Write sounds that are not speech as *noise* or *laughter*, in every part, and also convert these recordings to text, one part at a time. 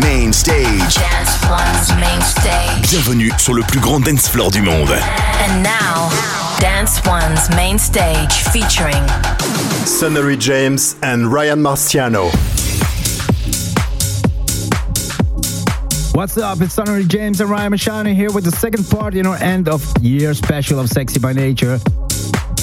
Main Stage. Dance One's Main Stage. Bienvenue sur le plus grand dance floor du monde. And now, Dance One's Main Stage featuring Sunnery James and Ryan Marciano. What's up? It's Sunnery James and Ryan Marciano here with the second part in our end of year special of Sexy by Nature.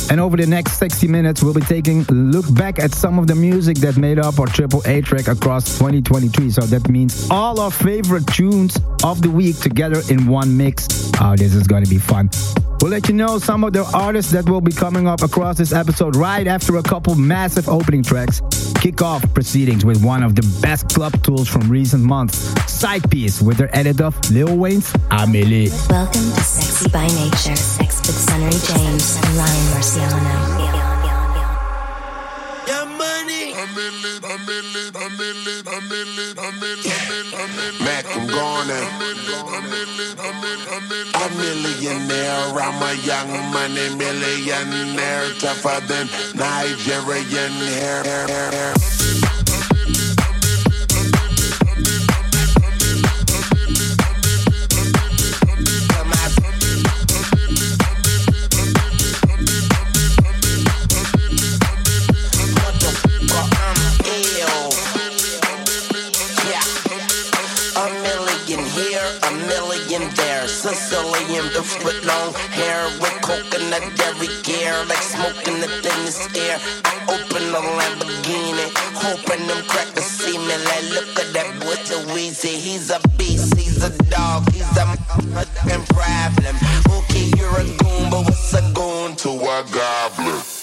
And over the next 60 minutes, we'll be taking a look back at some of the music that made up our Triple A track across 2023. So that means all our favorite tunes of the week together in one mix. Oh, this is going to be fun. We'll let you know some of the artists that will be coming up across this episode right after a couple massive opening tracks. Kick off proceedings with one of the best club tools from recent months, Sidepiece, with their edit of Lil Wayne's A Milli. Welcome to Sexy by Nature, with Sunnery James and Ryan Marciano. Mac, I'm gone A millionaire, I'm a young money millionaire, tougher than Nigerian hair. Sicilian, the foot long hair with coconut every gear, like smoking the thinnest air. I open a Lamborghini, hoping them crackers see me. Like, look at that boy, so easy. He's a beast, he's a dog, he's a fucking problem. Okay, you're a goon, but what's a goon to a goblin?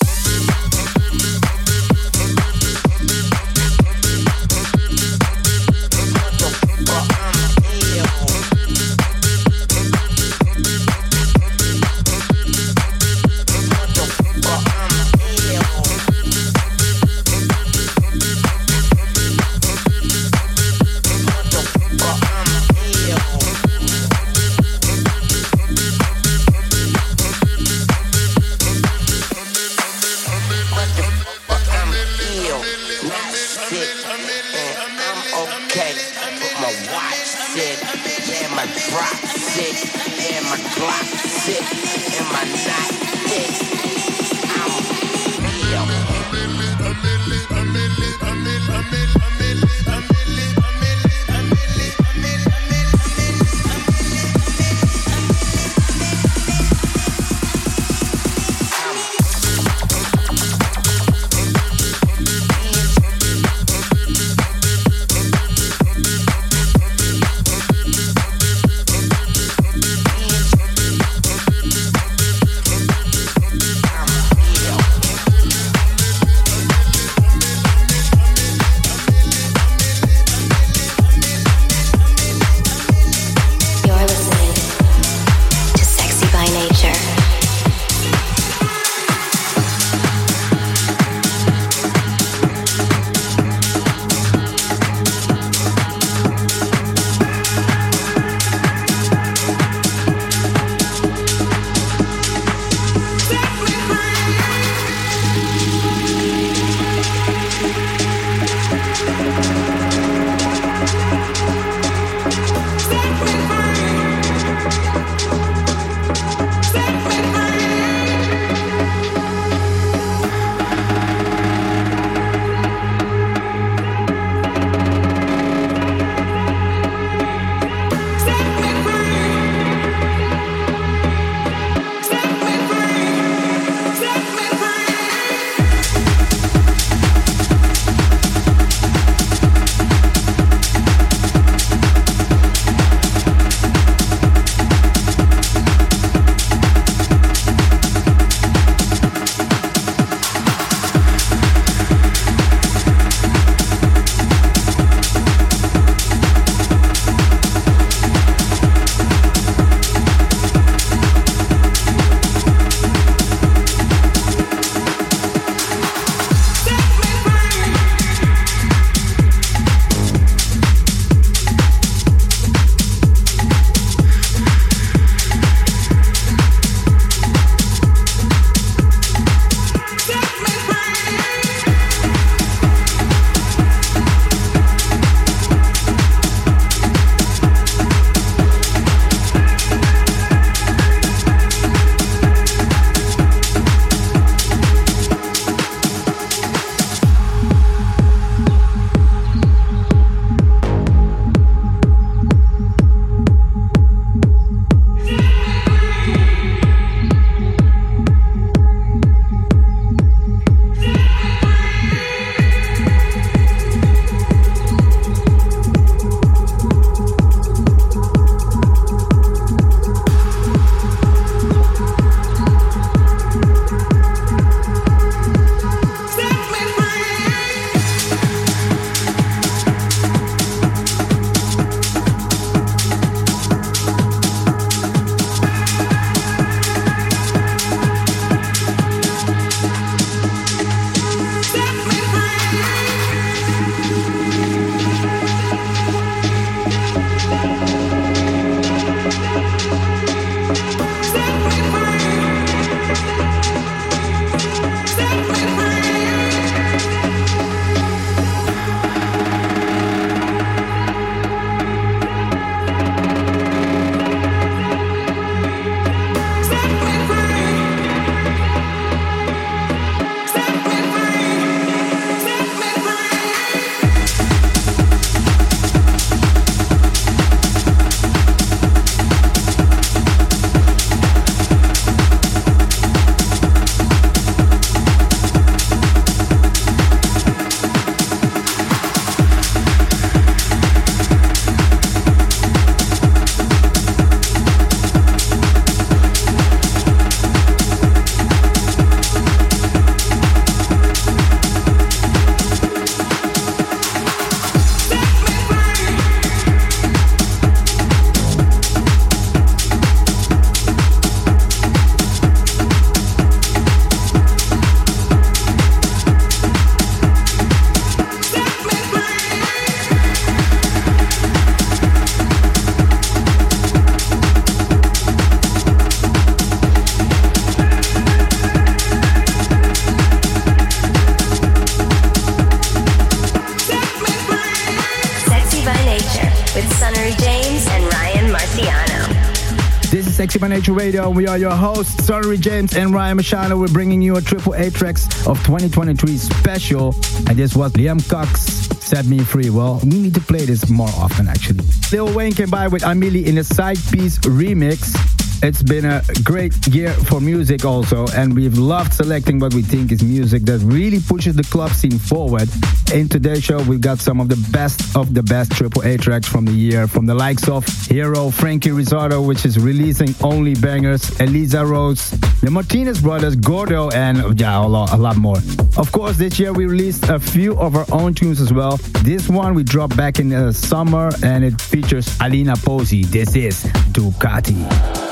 Nature with Sunnery James and Ryan Marciano. This is Sexy by Nature Radio. We are your hosts, Sunnery James and Ryan Marciano. We're bringing you a triple A tracks of 2023 special. And this was Liam Cox, Set Me Free. Well, we need to play this more often, actually. Lil Wayne came by with A Milli in a side piece remix. It's been a great year for music also, and we've loved selecting what we think is music that really pushes the club scene forward. In today's show, we've got some of the best of the best AAA tracks from the year, from the likes of Hero, Franky Rizardo, which is releasing only bangers, Eliza Rose, the Martinez Brothers, Gordo, and yeah, a lot, a lot more. Of course, this year we released a few of our own tunes as well. This one we dropped back in the summer, and it features Alina Posi. This is Ducati.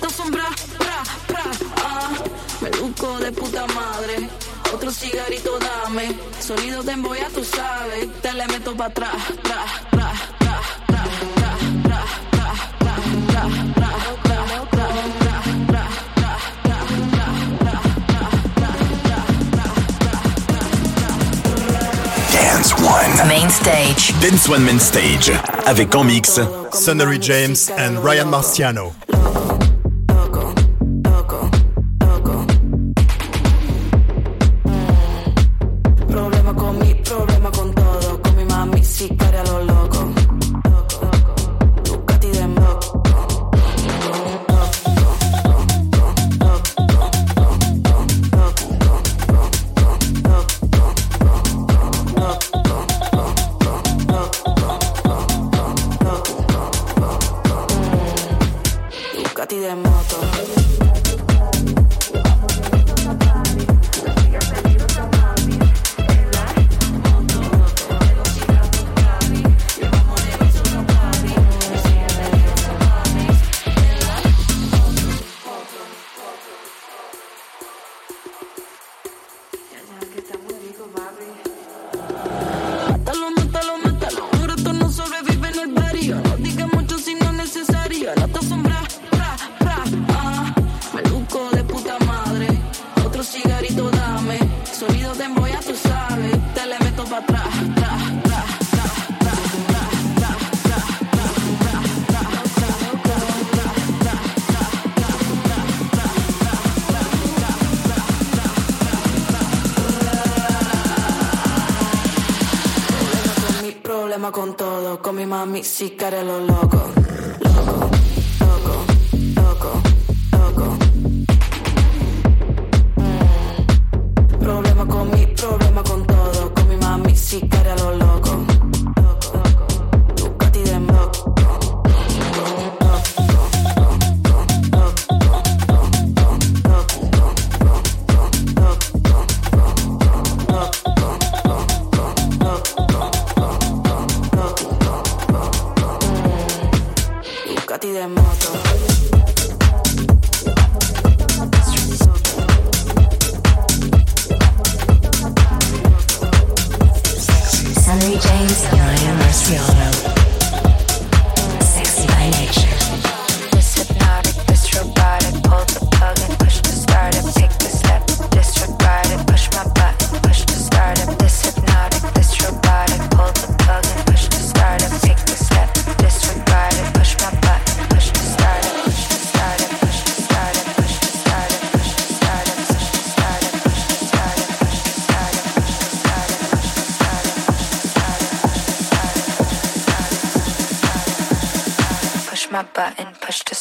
No te asombra, pra, pra, ah. Me busco de puta madre. Otro cigarrito dame. Sonido de emboya, tú sabes. Te le meto pa' atrás, tra, tra, tra, tra, tra, tra, tra, tra, tra, tra. Dance One. Main stage. Dance One Main Stage. Avec en mix. Sunnery James and Ryan Marciano. Ducati de moto.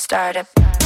started.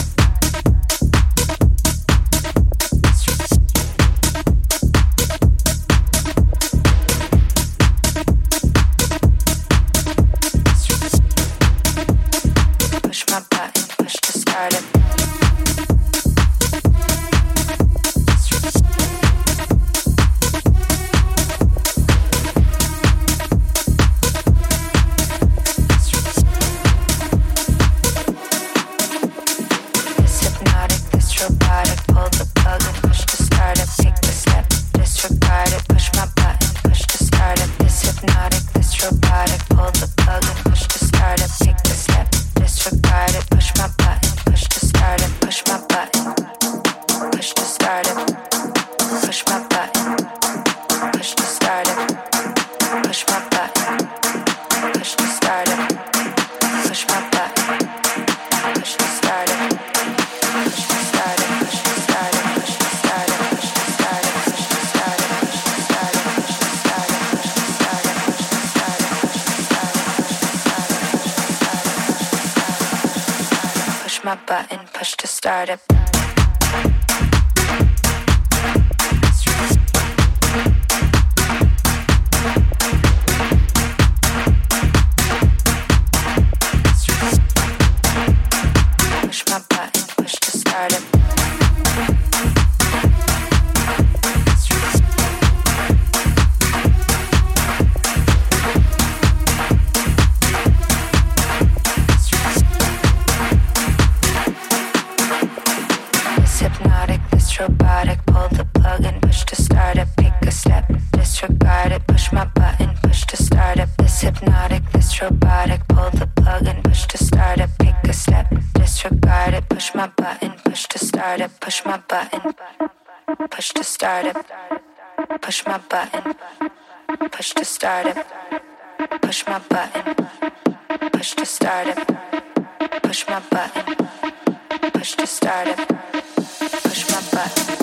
Start. Push my button. Push to start it. Push my button. Push to start it. Push my button. Push to start it. Push my button.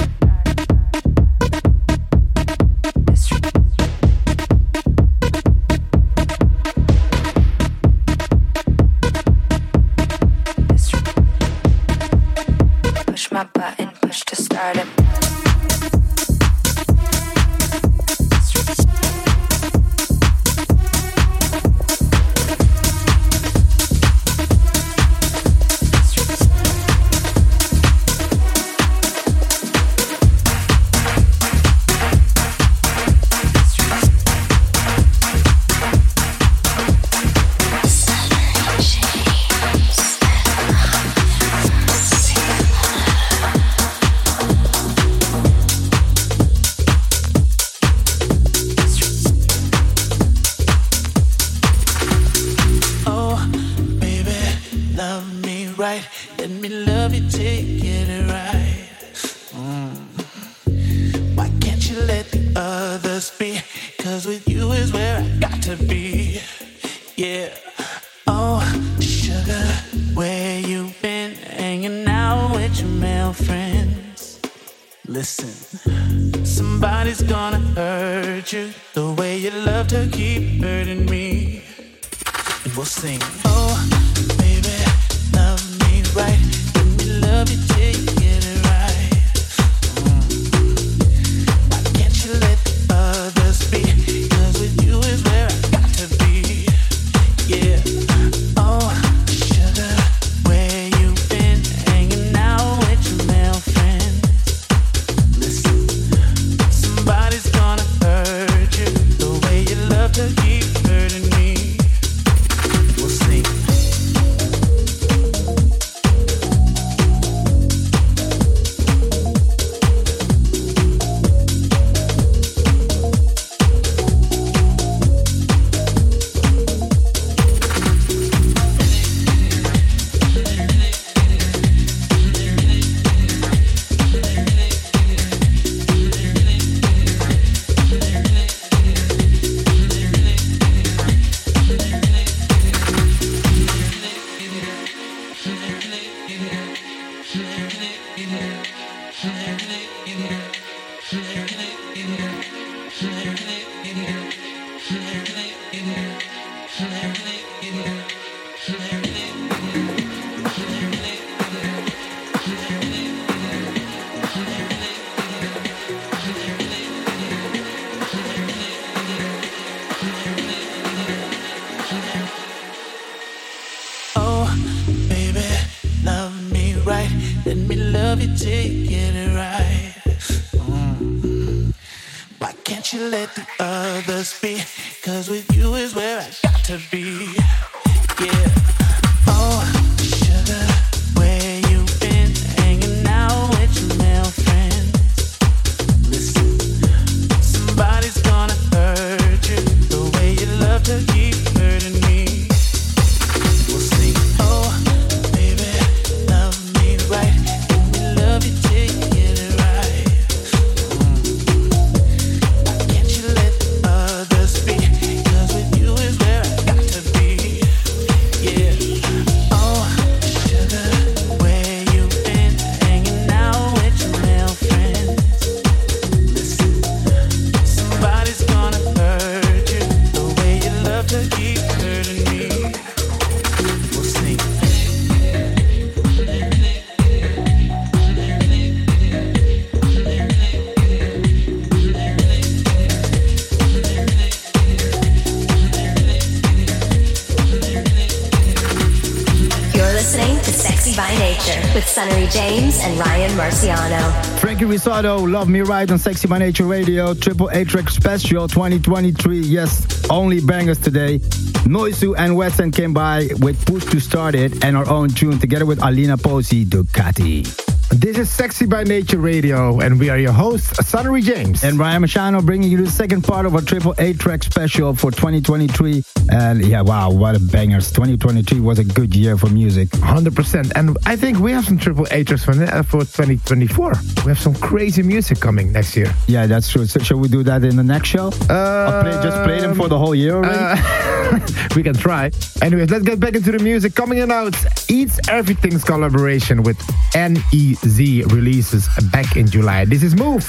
With Sunnery James and Ryan Marciano. Franky Rizardo, Love Me Right on Sexy by Nature Radio, Triple A Track Special 2023. Yes, only bangers today. Noizu and Westend came by with Push to Start It and our own tune together with Alina Posi, Ducati. This is Sexy by Nature Radio, and we are your hosts, Sunnery James. And Ryan Marciano bringing you the second part of our Triple A track special for 2023. And yeah, wow, what a bangers. 2023 was a good year for music. 100%. And I think we have some Triple A tracks for, uh, 2024. We have some crazy music coming next year. Yeah, that's true. So, shall we do that in the next show? Uh, play, just play them for the whole year already? Uh, *laughs* we can try. Anyways, let's get back into the music. Coming in out, Eats Everything's collaboration with NE Z releases back in July. This is Move.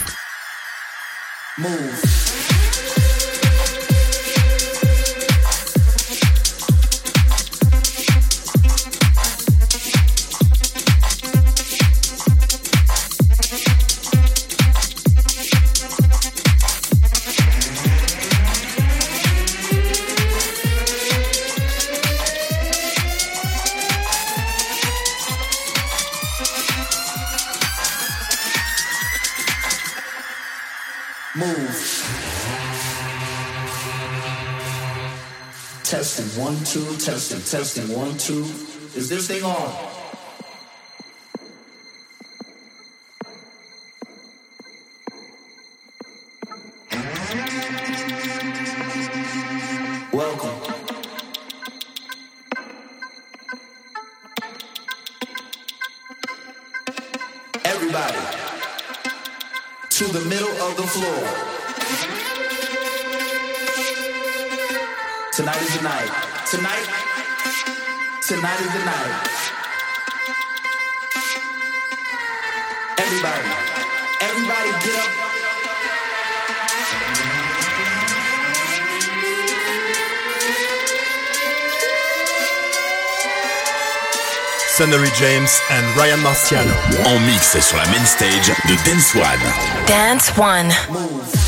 Move. Two, testing, testing, one, two. Is this thing on? Welcome. Everybody to the middle of the floor. Tonight is the night. Tonight, tonight is the night. Everybody, everybody get up. Sunnery James and Ryan Marciano. En mix sur la main stage de Dance One. Dance One. Move.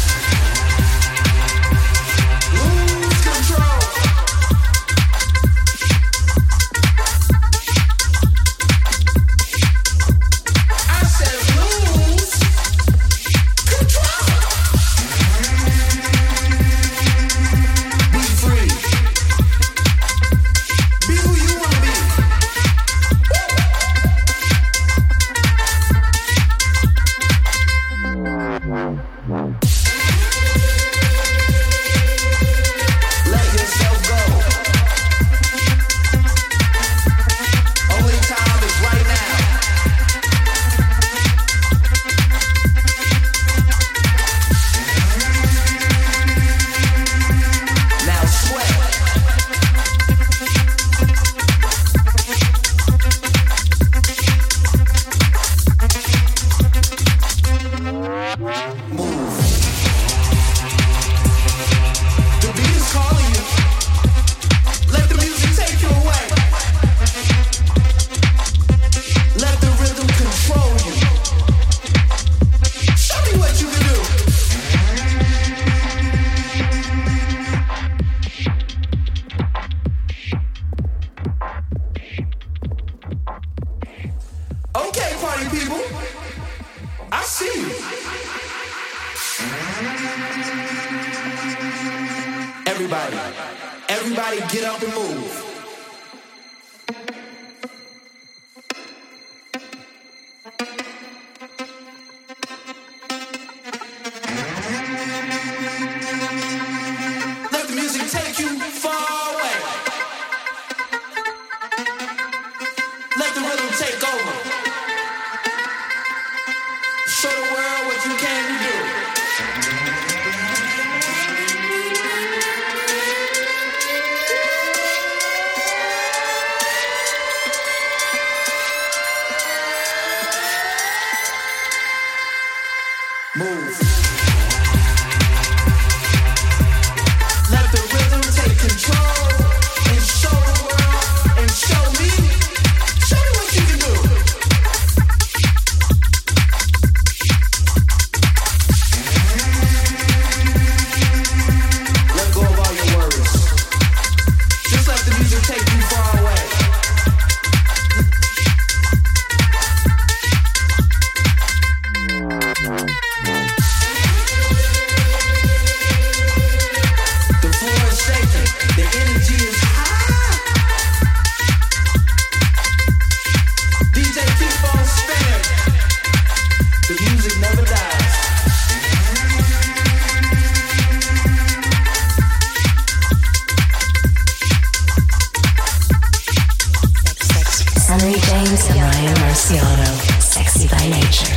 Marciano, sexy by nature.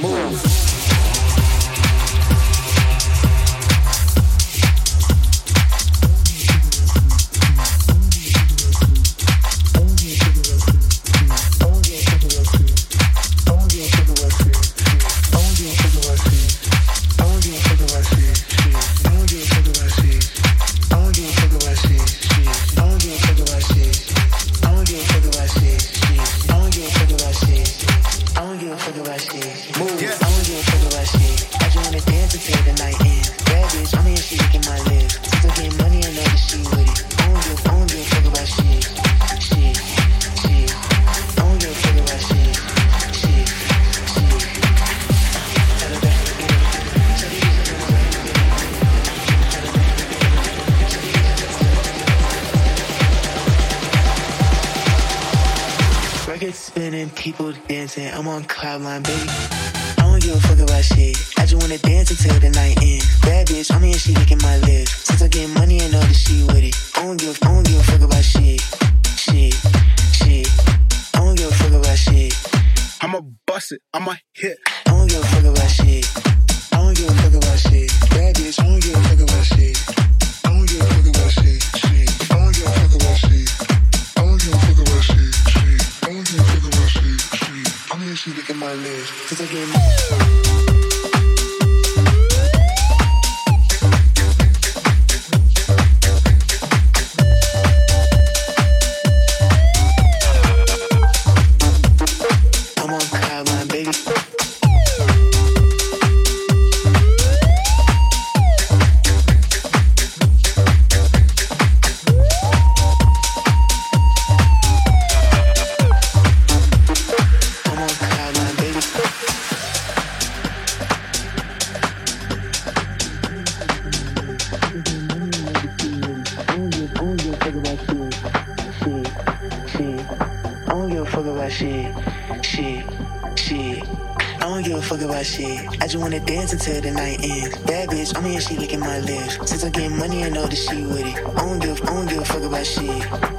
Move. I'm on cloud nine, baby. I don't give a fuck about shit. I just wanna dance until my lips. Since I get money, I know that she with it. I don't give, I don't give a fuck about shit.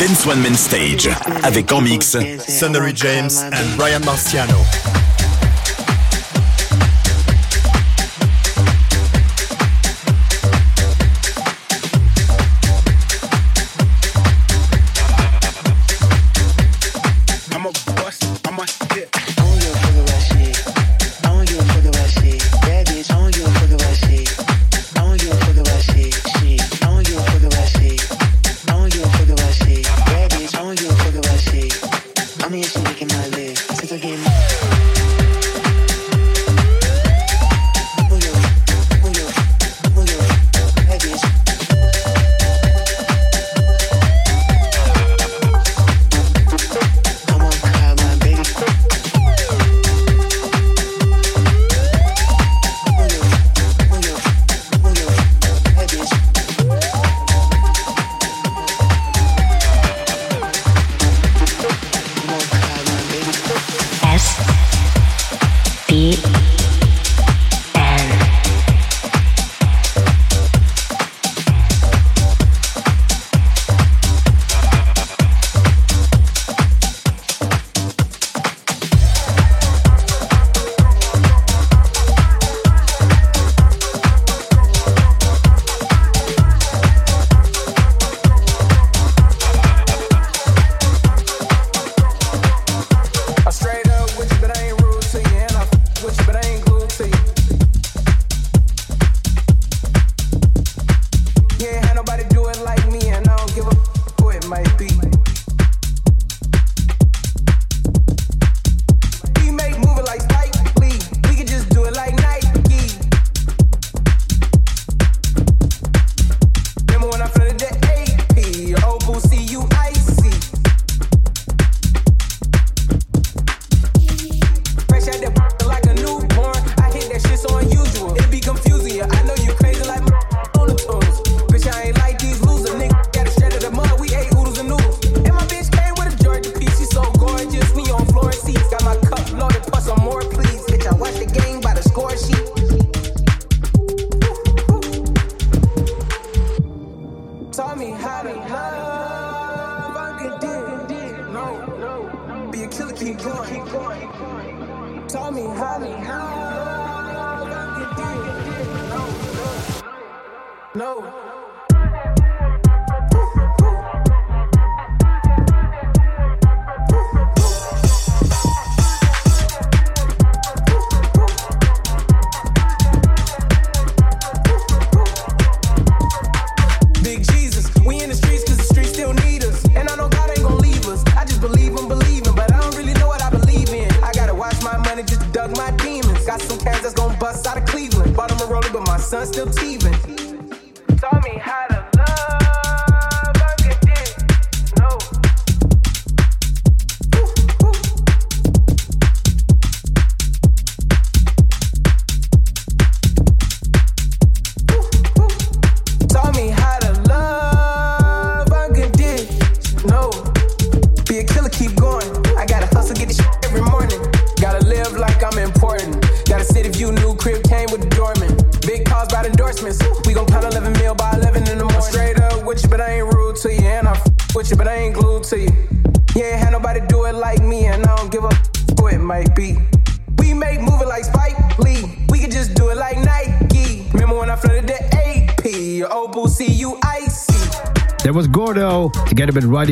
Dance One Man Stage avec en mix James and Brian Marciano.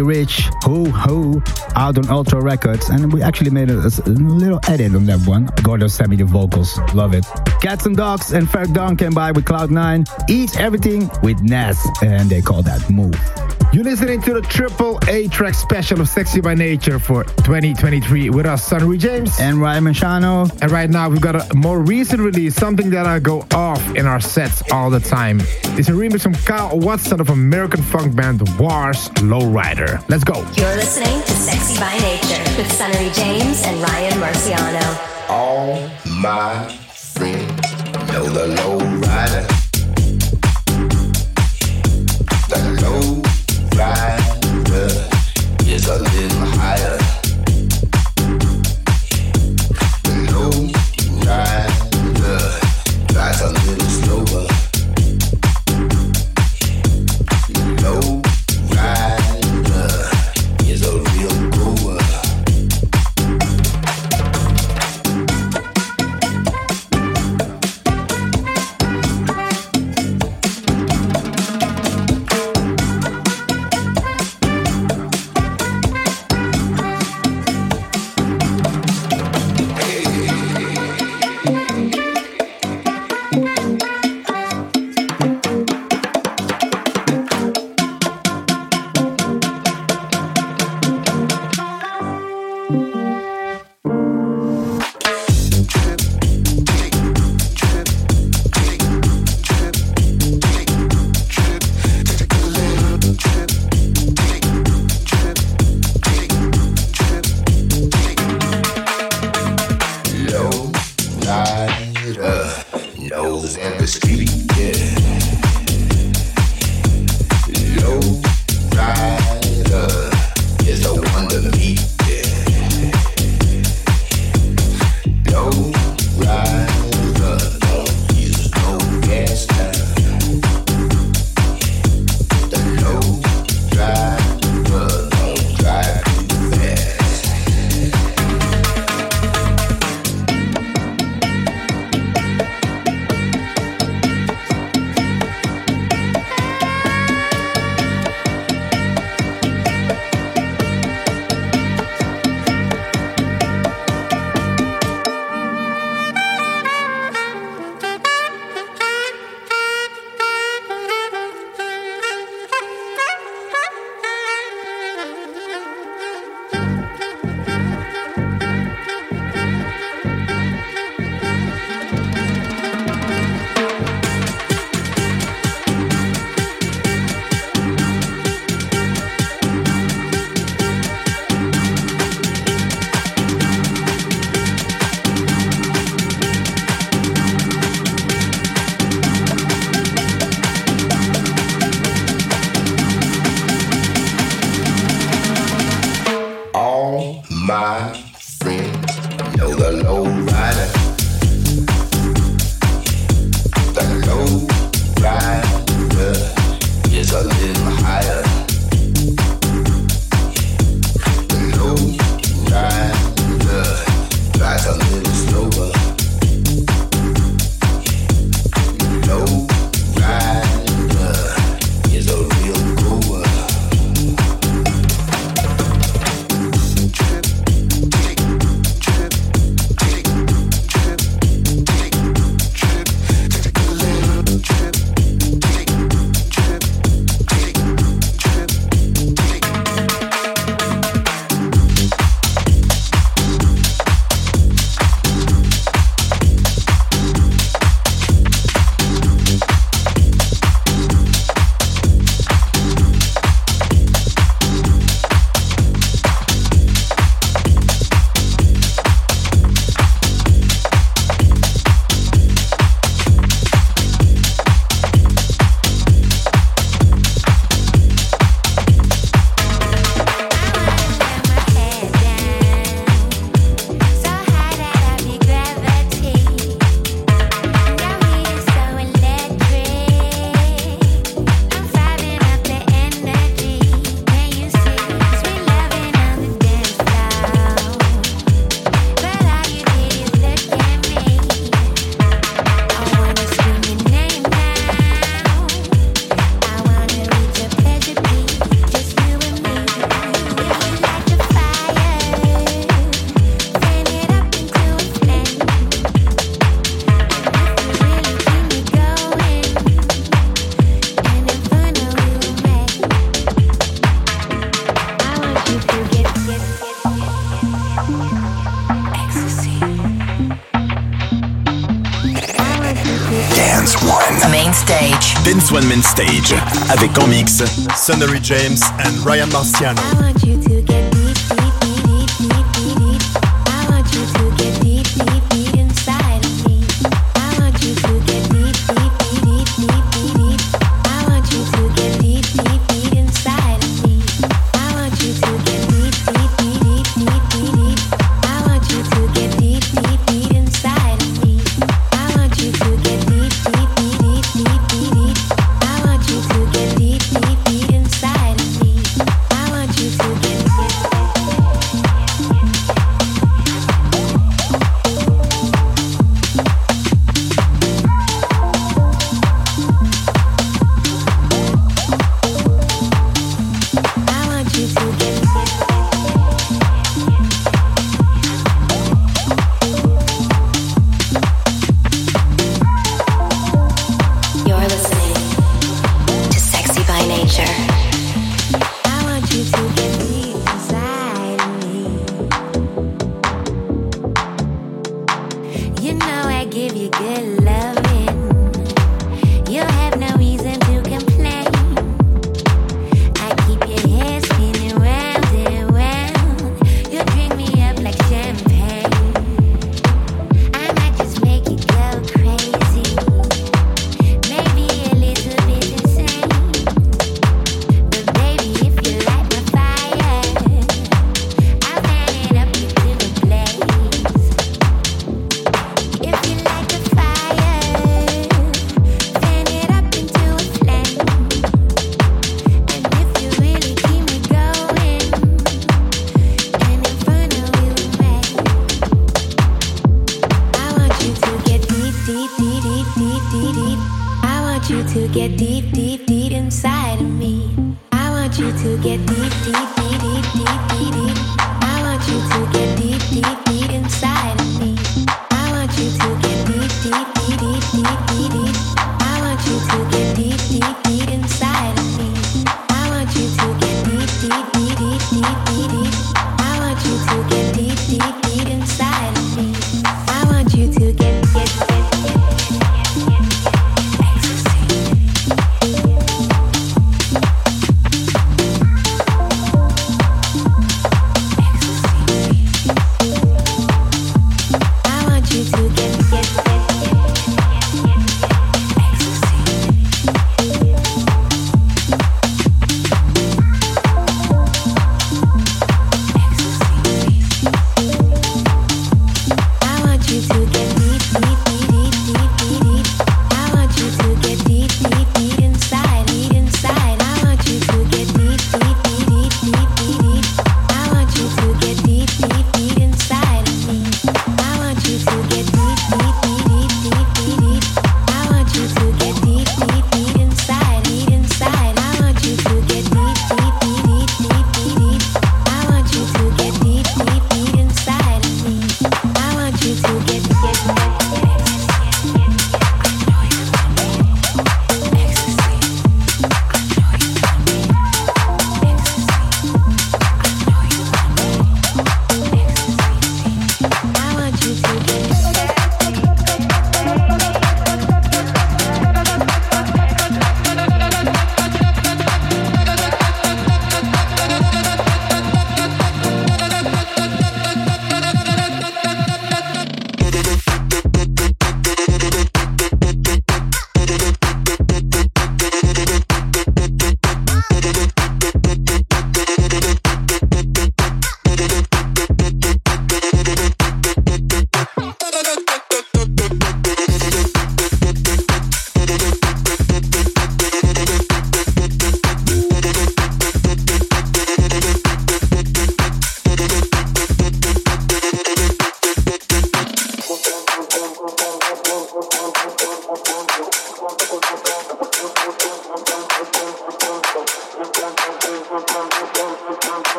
Roddy Ricch, Ho Ho, out on Ultra Records. And we actually made a, a little edit on that one. Gordo sent me the vocals. Love it. Cats and Dogs and Ferg Dawn came by with Cloud9. Eat everything with Nas. And they call that Move. You're listening to the triple A track special of Sexy by Nature for 2023 with us, Sunnery James and Ryan Marciano. And right now we've got a more recent release, something that I go off in our sets all the time. It's a remix from Kyle Watson of American funk band War's Lowrider. Let's go. You're listening to Sexy by Nature with Sunnery James and Ryan Marciano. All my friends know the lowrider. A little James and Ryan Marciano.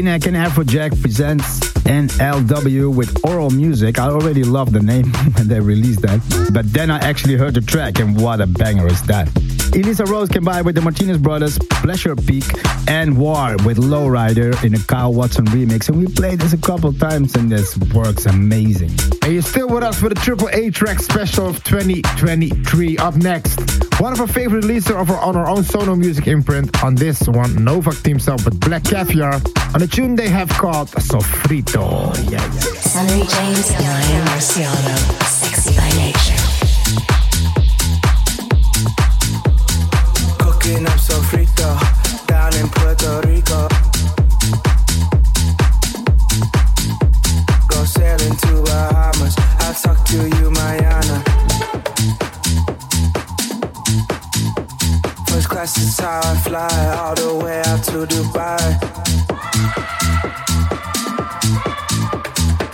V-neck and Afrojack presents NLW with oral music. I already love the name *laughs* when they released that, but then I actually heard the track and what a banger is that. Elisa Rose came by with the Martinez Brothers, Pleasure Peak, and War with Lowrider in a Kyle Watson remix. And we played this a couple times and this works amazing. And you're still with us for the Triple A track special of 2023. Up next, one of our favorite releases of our, on our own Sono Music imprint. On this one, Novak teams up with Black Caviar on a tune they have called Sofrito. Yeah, yeah. Sunnery James and Ryan Marciano, sexy by nature.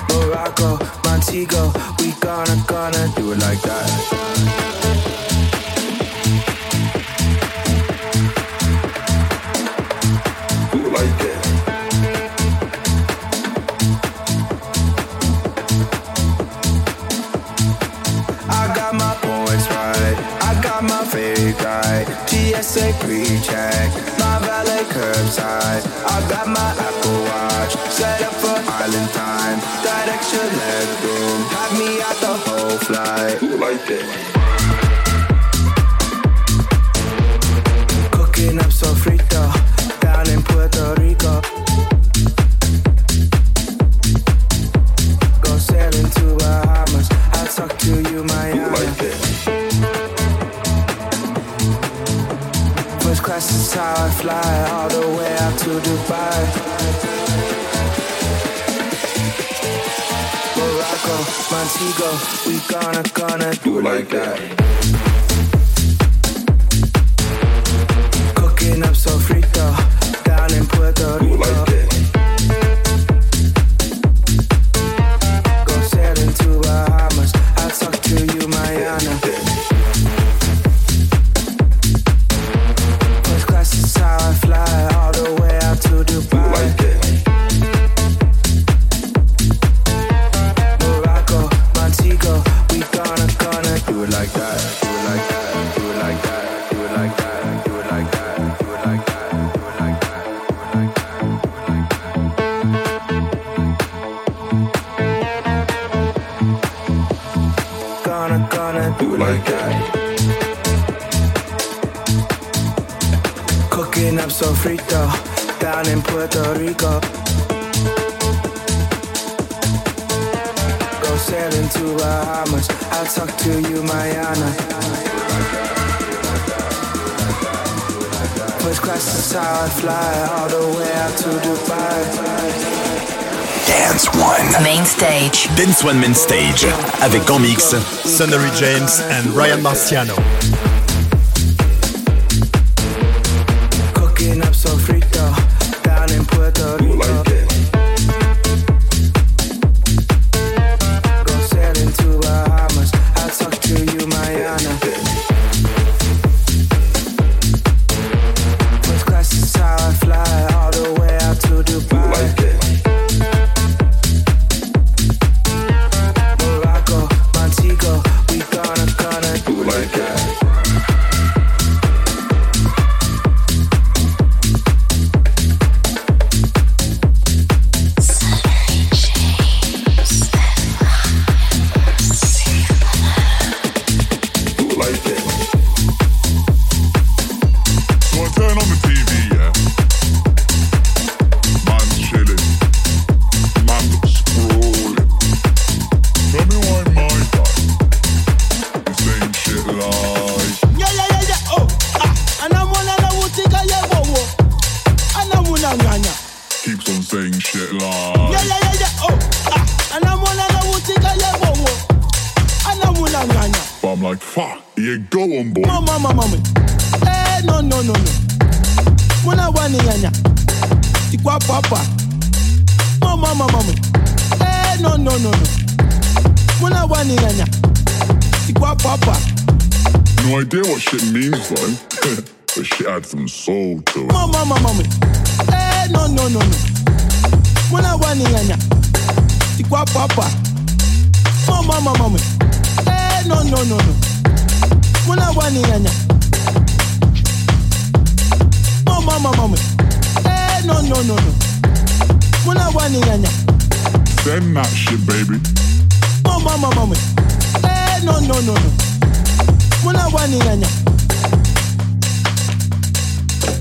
Morocco, Montego, we gonna, gonna do it like that. TSA pre-check. My valet curbside. I got my Apple Watch set up for island time. That extra me the whole flight. Like that. Gonna, gonna do like that. One Stage. Avec en mix James and Ryan Marciano. Mama. Eh, no, no, no, no. Muna wani nyanya.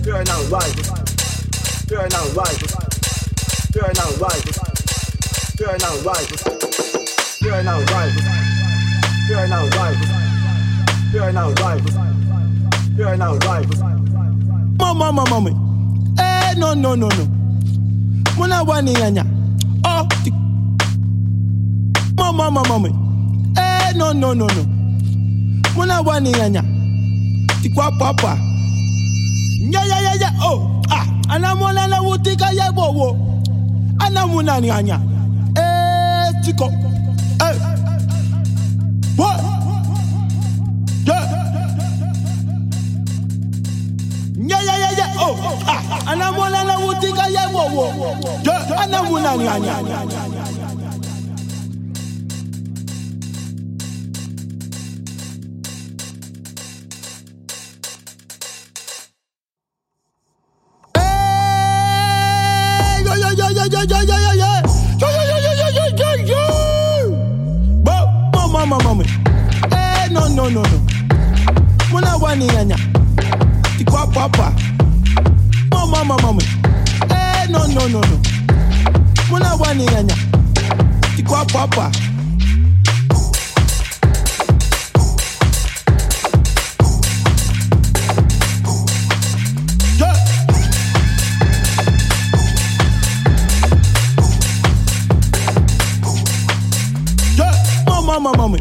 You're now right. You're now right. You're now right. You're now right. You're now right. You're now right. You're now right. You're now right. Mama, mama, mama. Eh, no, no, no, no. Muna wani nyanya. Oh, Mama, mama, mama. No, no, no, no. Muna wani nyanya. Tikwa papa. Ya, ya, ya, ya. Oh, ah. Anamona na wutika ya bowo. Anamuna nyanya. Eh, tiko. Eh. What? Yeah. Yeah, yeah, yeah. Oh, ah. Anamona na wutika ya bowo. Anamuna nyanya. Hey, no, no, no. Muna wani nyanya. Tikwa papa. Mama, mama, mama. Eh, no, no, no, no. Muna wani nyanya. Tikwa papa. Yeah, mama, mama,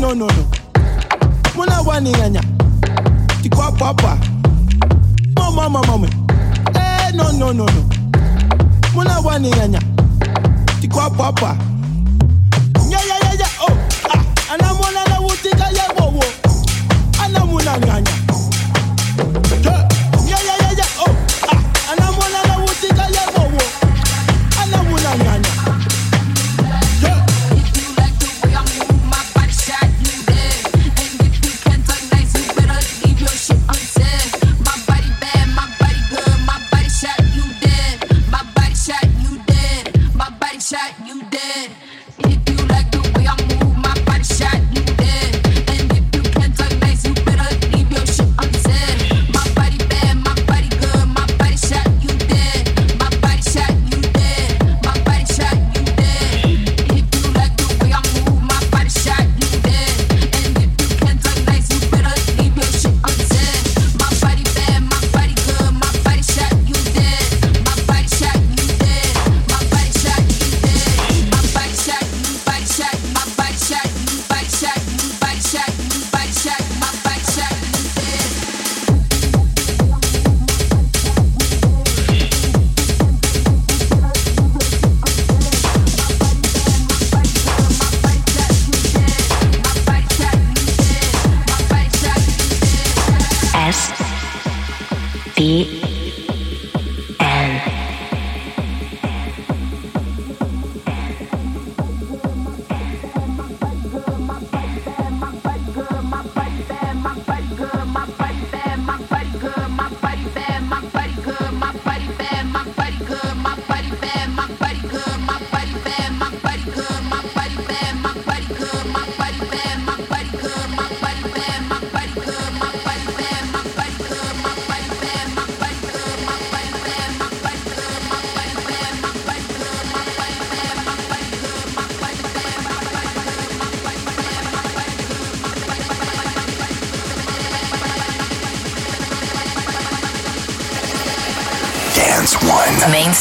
no no no. Muna wani yanya ti kwa papa mama oh, mama. Mama eh no no no no. Muna wani yanya ti kwa papa nya ya ya ya oh ah. Ana muna na wuti ka ya wo wo. Ana muna yanya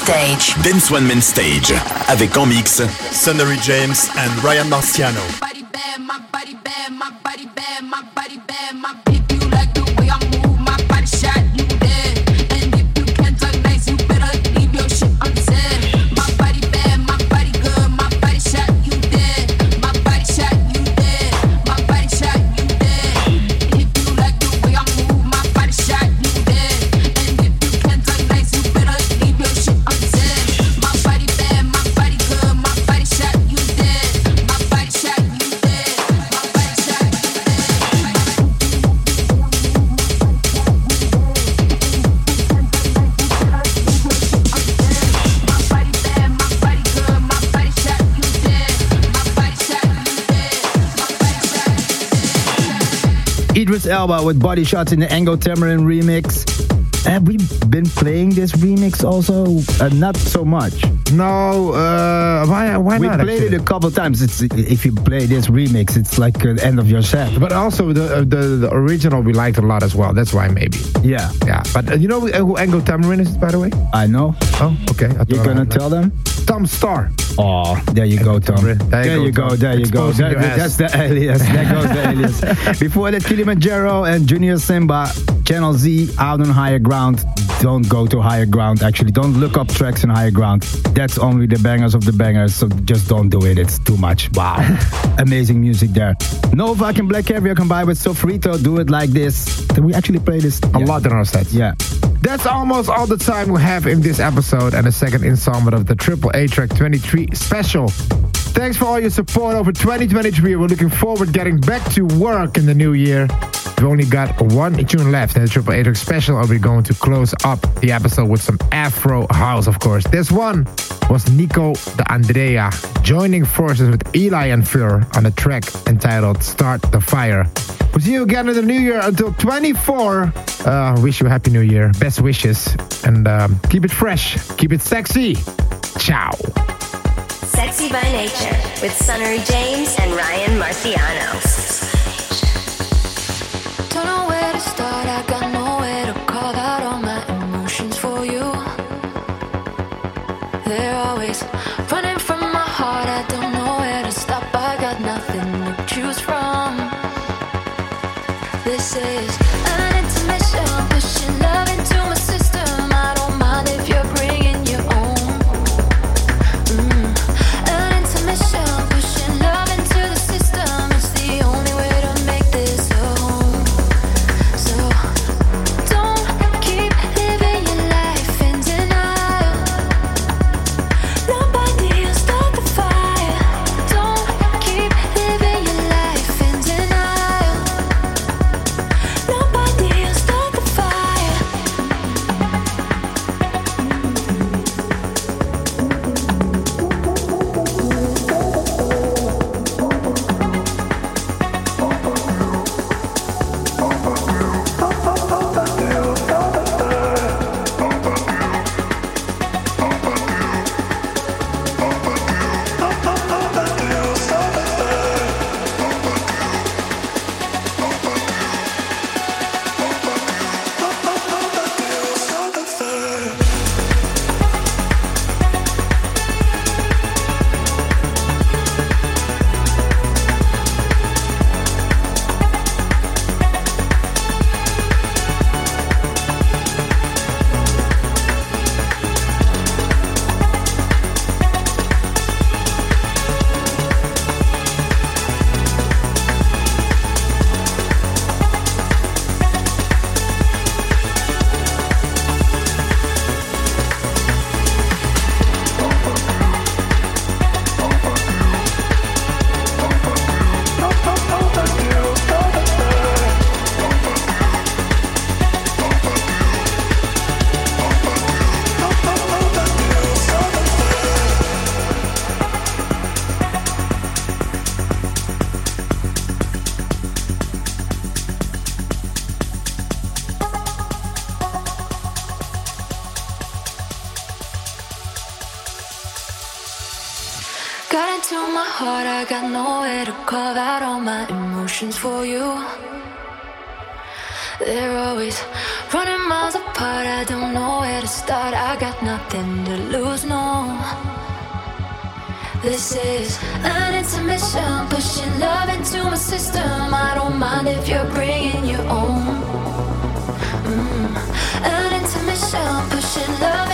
stage. Dance One Main Stage. Avec en mix Sonnery James and Ryan Marciano. With Body Shots in the Ango Tamarin remix. Have we been playing this remix also? Uh, not so much. No, uh, why, why we not? played actually? it a couple times. It's if you play this remix, it's like the end of your set. But also the, uh, the the original we liked a lot as well. That's why maybe. Yeah, yeah. But uh, you know who Ango Tamarin is, by the way? I know. Oh, okay. You're gonna tell them? Tom Staar. Oh, there you go, Tom. There There, you go, go. There you go. That- that's the alias. There goes the alias. *laughs* Before that, Kilimanjaro and Junior Simba, Channel Z, out on higher ground. Don't go to higher ground. Actually, don't look up tracks in higher ground. That's only the bangers of the bangers. So just don't do it. It's too much. Wow, *laughs* amazing music there. Novak and Black Caviar combined with Sofrito. Do it like this. Did we actually play this A lot in our sets. Yeah. That's almost all the time we have in this episode and the second installment of the Triple A Track 23 special. Thanks for all your support over 2023. We're looking forward getting back to work in the new year. We've only got one tune left in the Triple Track special, and we're going to close up the episode with some Afro House, of course. This one was Nico de Andrea joining forces with Eli and Fur on a track entitled Start the Fire. We'll see you again in the new year until 24. Uh, wish you a happy new year. Best wishes. And um, keep it fresh. Keep it sexy. Ciao. Sexy by Nature with Sunnery James and Ryan Marciano. Don't know where to start, I got nowhere to carve out all my emotions for you. They're always for you. They're always running miles apart, I don't know where to start. I got nothing to lose, no. This is an intermission, pushing love into my system. I don't mind if you're bringing your own. Mm. An intermission, pushing love